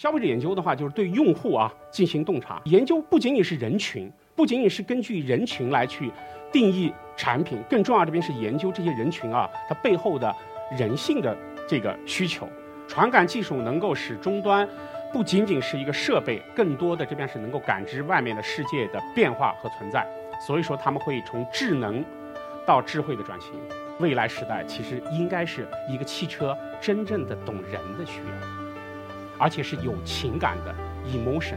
消费者研究的话，就是对用户啊进行洞察。研究不仅仅是人群，不仅仅是根据人群来去定义产品，更重要这边是研究这些人群啊它背后的人性的这个需求。传感技术能够使终端不仅仅是一个设备，更多的这边是能够感知外面的世界的变化和存在。所以说他们会从智能到智慧的转型。未来时代其实应该是一个汽车真正的懂人的需要。而且是有情感的 emotion，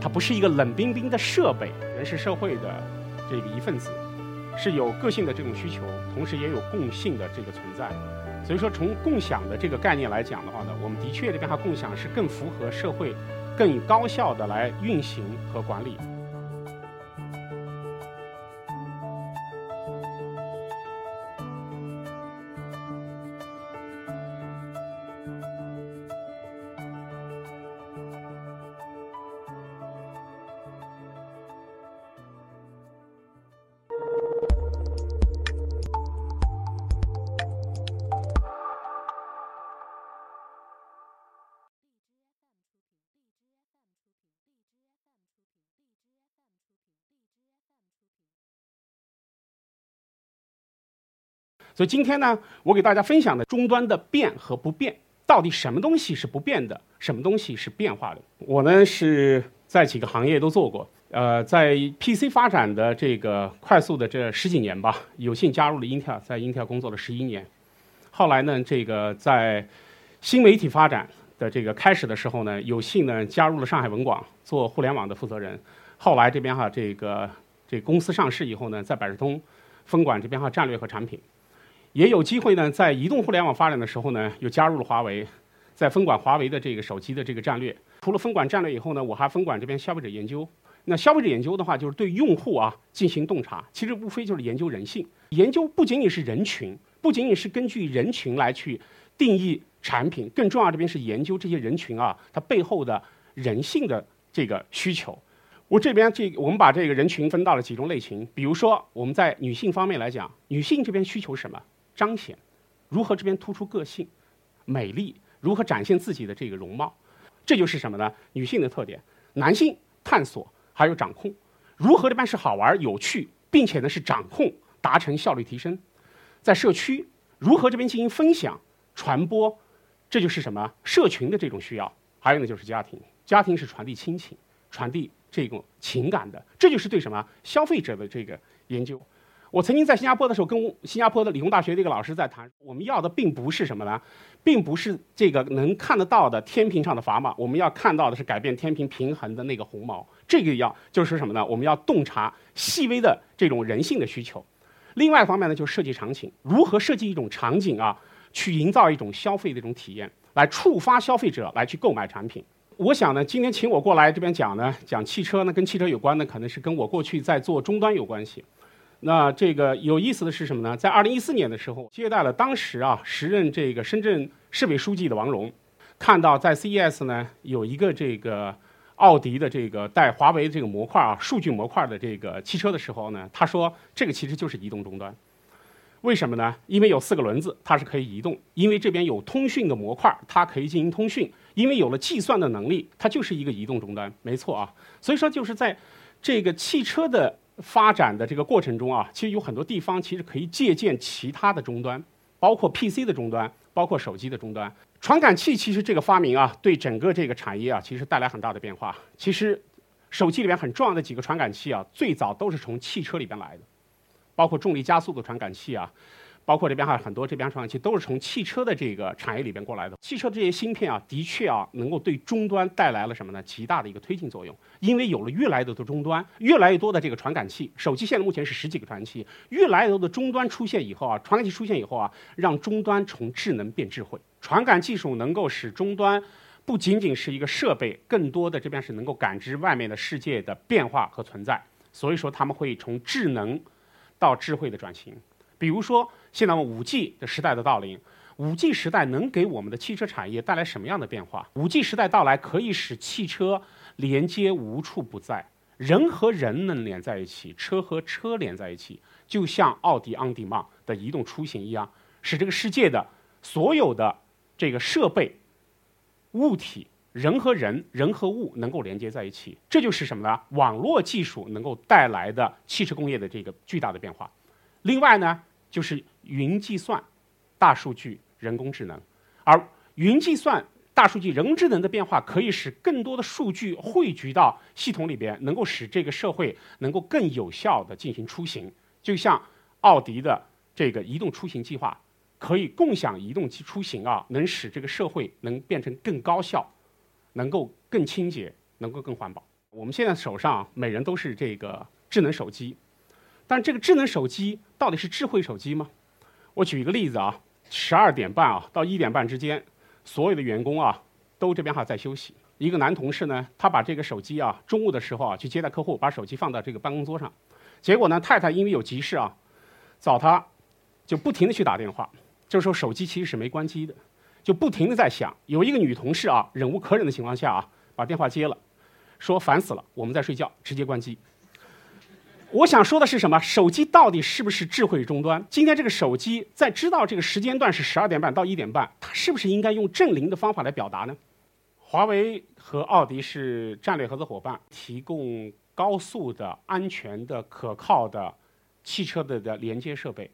它不是一个冷冰冰的设备，人是社会的这个一份子，是有个性的这种需求，同时也有共性的这个存在。所以说，从共享的这个概念来讲的话呢，我们的确这边它共享是更符合社会，更高效的来运行和管理。所以今天呢，我给大家分享的终端的变和不变，到底什么东西是不变的，什么东西是变化的？我呢是在几个行业都做过，呃，在 PC 发展的这个快速的这十几年吧，有幸加入了英特尔，在英特尔工作了十一年。后来呢，这个在新媒体发展的这个开始的时候呢，有幸呢加入了上海文广做互联网的负责人。后来这边哈，这个这公司上市以后呢，在百事通分管这边哈战略和产品。也有机会呢，在移动互联网发展的时候呢，又加入了华为，在分管华为的这个手机的这个战略。除了分管战略以后呢，我还分管这边消费者研究。那消费者研究的话，就是对用户啊进行洞察，其实无非就是研究人性。研究不仅仅是人群，不仅仅是根据人群来去定义产品，更重要这边是研究这些人群啊，它背后的人性的这个需求。我这边这我们把这个人群分到了几种类型，比如说我们在女性方面来讲，女性这边需求什么？彰显，如何这边突出个性、美丽，如何展现自己的这个容貌，这就是什么呢？女性的特点。男性探索还有掌控，如何这边是好玩有趣，并且呢是掌控，达成效率提升。在社区，如何这边进行分享、传播，这就是什么？社群的这种需要。还有呢就是家庭，家庭是传递亲情、传递这种情感的，这就是对什么消费者的这个研究。我曾经在新加坡的时候，跟新加坡的理工大学的一个老师在谈，我们要的并不是什么呢，并不是这个能看得到的天平上的砝码，我们要看到的是改变天平平衡的那个红毛。这个要就是什么呢？我们要洞察细微的这种人性的需求。另外一方面呢，就是设计场景，如何设计一种场景啊，去营造一种消费的一种体验，来触发消费者来去购买产品。我想呢，今天请我过来这边讲呢，讲汽车呢，跟汽车有关的，可能是跟我过去在做终端有关系。那这个有意思的是什么呢？在二零一四年的时候，接待了当时啊时任这个深圳市委书记的王荣，看到在 CES 呢有一个这个奥迪的这个带华为这个模块啊数据模块的这个汽车的时候呢，他说这个其实就是移动终端。为什么呢？因为有四个轮子，它是可以移动；因为这边有通讯的模块，它可以进行通讯；因为有了计算的能力，它就是一个移动终端。没错啊，所以说就是在这个汽车的。发展的这个过程中啊，其实有很多地方其实可以借鉴其他的终端，包括 PC 的终端，包括手机的终端。传感器其实这个发明啊，对整个这个产业啊，其实带来很大的变化。其实，手机里面很重要的几个传感器啊，最早都是从汽车里边来的，包括重力加速度传感器啊。包括这边还有很多这边传感器都是从汽车的这个产业里边过来的。汽车这些芯片啊，的确啊，能够对终端带来了什么呢？极大的一个推进作用。因为有了越来越多的终端，越来越多的这个传感器，手机现在目前是十几个传感器，越来越多的终端出现以后啊，传感器出现以后啊，让终端从智能变智慧。传感技术能够使终端不仅仅是一个设备，更多的这边是能够感知外面的世界的变化和存在。所以说他们会从智能到智慧的转型。比如说，现在我们五 G 的时代的到临，五 G 时代能给我们的汽车产业带来什么样的变化？五 G 时代到来可以使汽车连接无处不在，人和人能连在一起，车和车连在一起，就像奥迪 On Demand 的移动出行一样，使这个世界的所有的这个设备、物体人和人、人和物能够连接在一起，这就是什么呢？网络技术能够带来的汽车工业的这个巨大的变化。另外呢，就是云计算、大数据、人工智能，而云计算、大数据、人工智能的变化，可以使更多的数据汇聚到系统里边，能够使这个社会能够更有效地进行出行。就像奥迪的这个移动出行计划。可以共享移动出行啊，能使这个社会能变成更高效，能够更清洁，能够更环保。我们现在手上每人都是这个智能手机，但这个智能手机到底是智慧手机吗？我举一个例子啊，十二点半啊到一点半之间，所有的员工啊都这边哈在休息。一个男同事呢，他把这个手机啊中午的时候啊去接待客户，把手机放到这个办公桌上，结果呢太太因为有急事啊找他，就不停的去打电话。这时候手机其实是没关机的，就不停的在响。有一个女同事啊，忍无可忍的情况下啊，把电话接了，说烦死了，我们在睡觉，直接关机。我想说的是什么？手机到底是不是智慧终端？今天这个手机在知道这个时间段是十二点半到一点半，它是不是应该用正零的方法来表达呢？华为和奥迪是战略合作伙伴，提供高速的、安全的、可靠的汽车的的连接设备。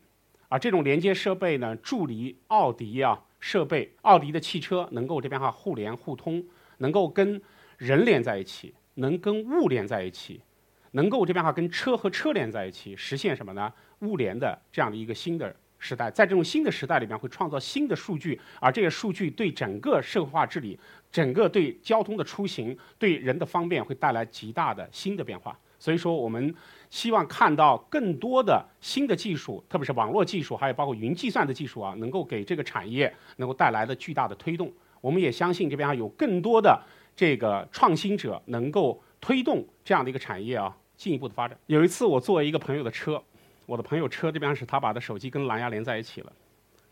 啊，这种连接设备呢，助力奥迪啊设备，奥迪的汽车能够这边哈互联互通，能够跟人连在一起，能跟物连在一起，能够这边哈跟车和车连在一起，实现什么呢？物联的这样的一个新的时代，在这种新的时代里面，会创造新的数据，而这些数据对整个社会化治理、整个对交通的出行、对人的方便，会带来极大的新的变化。所以说，我们希望看到更多的新的技术，特别是网络技术，还有包括云计算的技术啊，能够给这个产业能够带来的巨大的推动。我们也相信这边啊有更多的这个创新者能够推动这样的一个产业啊进一步的发展。有一次我坐一个朋友的车，我的朋友车这边是他把的手机跟蓝牙连在一起了。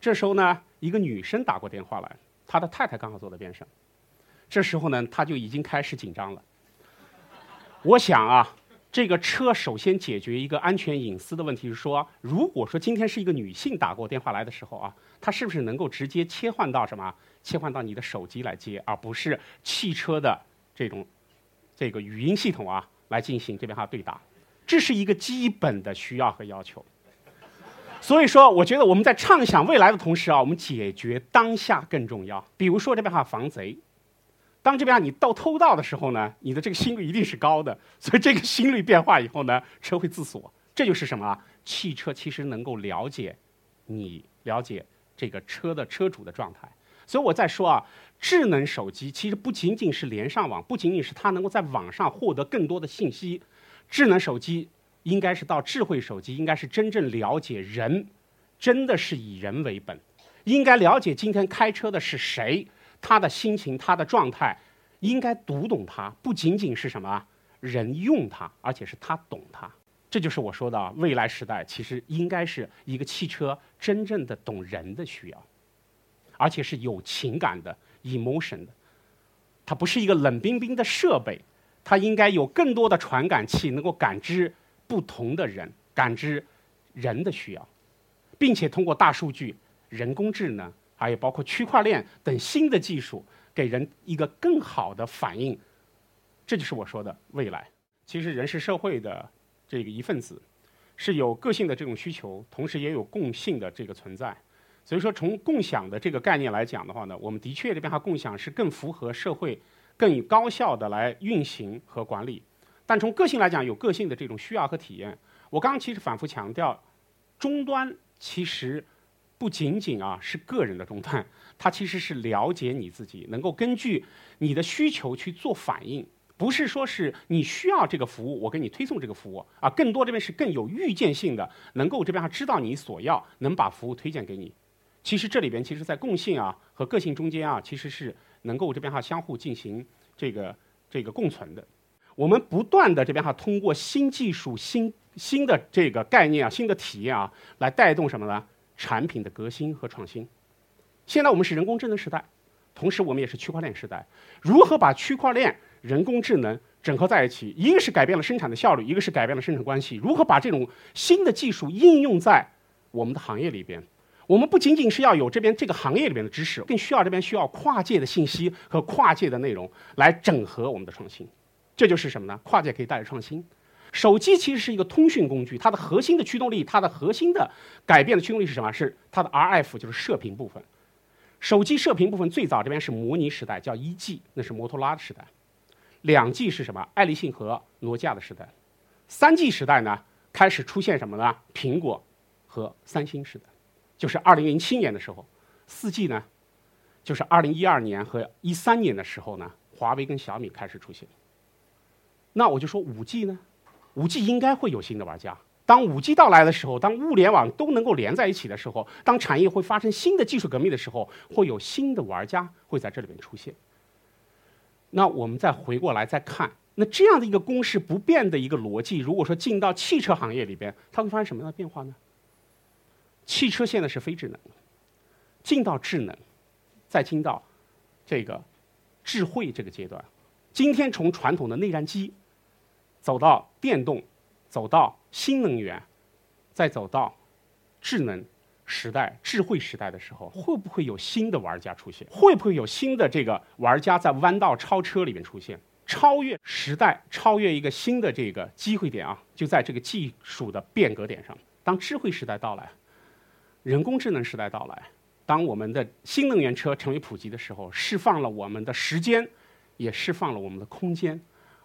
这时候呢，一个女生打过电话来，他的太太刚好坐在边上。这时候呢，他就已经开始紧张了。我想啊。这个车首先解决一个安全隐私的问题，是说，如果说今天是一个女性打过电话来的时候啊，她是不是能够直接切换到什么？切换到你的手机来接，而不是汽车的这种这个语音系统啊来进行这边哈对答，这是一个基本的需要和要求。所以说，我觉得我们在畅想未来的同时啊，我们解决当下更重要。比如说这边哈防贼。当这边你到偷盗的时候呢，你的这个心率一定是高的，所以这个心率变化以后呢，车会自锁。这就是什么？汽车其实能够了解你了解这个车的车主的状态。所以我在说啊，智能手机其实不仅仅是连上网，不仅仅是它能够在网上获得更多的信息。智能手机应该是到智慧手机，应该是真正了解人，真的是以人为本，应该了解今天开车的是谁。他的心情，他的状态，应该读懂他，不仅仅是什么人用它，而且是他懂它。这就是我说的未来时代，其实应该是一个汽车真正的懂人的需要，而且是有情感的 emotion 的。它不是一个冷冰冰的设备，它应该有更多的传感器，能够感知不同的人，感知人的需要，并且通过大数据、人工智能。还有包括区块链等新的技术，给人一个更好的反应，这就是我说的未来。其实人是社会的这个一份子，是有个性的这种需求，同时也有共性的这个存在。所以说，从共享的这个概念来讲的话呢，我们的确这边哈共享是更符合社会、更高效的来运行和管理。但从个性来讲，有个性的这种需要和体验。我刚刚其实反复强调，终端其实。不仅仅啊是个人的终端，它其实是了解你自己，能够根据你的需求去做反应，不是说是你需要这个服务，我给你推送这个服务啊，更多这边是更有预见性的，能够这边还知道你所要，能把服务推荐给你。其实这里边其实在共性啊和个性中间啊，其实是能够这边哈相互进行这个这个共存的。我们不断的这边哈通过新技术、新新的这个概念啊、新的体验啊，来带动什么呢？产品的革新和创新。现在我们是人工智能时代，同时我们也是区块链时代。如何把区块链、人工智能整合在一起？一个是改变了生产的效率，一个是改变了生产关系。如何把这种新的技术应用在我们的行业里边？我们不仅仅是要有这边这个行业里面的知识，更需要这边需要跨界的信息和跨界的内容来整合我们的创新。这就是什么呢？跨界可以带来创新。手机其实是一个通讯工具，它的核心的驱动力，它的核心的改变的驱动力是什么？是它的 RF，就是射频部分。手机射频部分最早这边是模拟时代，叫一 G，那是摩托拉的时代。两 G 是什么？爱立信和诺基亚的时代。三 G 时代呢，开始出现什么呢？苹果和三星时代。就是二零零七年的时候，四 G 呢，就是二零一二年和一三年的时候呢，华为跟小米开始出现。那我就说五 G 呢，五 G 应该会有新的玩家。当五 G 到来的时候，当物联网都能够连在一起的时候，当产业会发生新的技术革命的时候，会有新的玩家会在这里面出现。那我们再回过来再看，那这样的一个公式不变的一个逻辑，如果说进到汽车行业里边，它会发生什么样的变化呢？汽车现在是非智能，进到智能，再进到这个智慧这个阶段。今天从传统的内燃机走到电动，走到新能源，再走到智能时代、智慧时代的时候，会不会有新的玩家出现？会不会有新的这个玩家在弯道超车里面出现？超越时代，超越一个新的这个机会点啊，就在这个技术的变革点上。当智慧时代到来。人工智能时代到来，当我们的新能源车成为普及的时候，释放了我们的时间，也释放了我们的空间。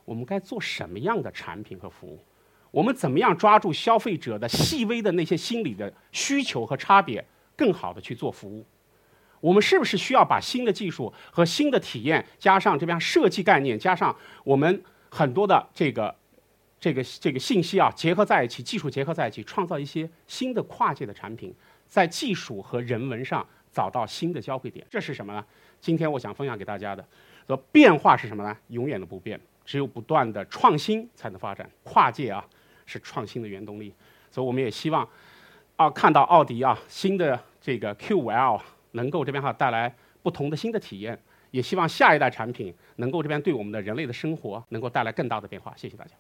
我们该做什么样的产品和服务？我们怎么样抓住消费者的细微的那些心理的需求和差别，更好的去做服务？我们是不是需要把新的技术和新的体验，加上这边设计概念，加上我们很多的这个这个这个信息啊，结合在一起，技术结合在一起，创造一些新的跨界的产品？在技术和人文上找到新的交汇点，这是什么呢？今天我想分享给大家的，说变化是什么呢？永远的不变，只有不断的创新才能发展。跨界啊，是创新的原动力。所以我们也希望，啊，看到奥迪啊新的这个 Q5L 能够这边哈带来不同的新的体验，也希望下一代产品能够这边对我们的人类的生活能够带来更大的变化。谢谢大家。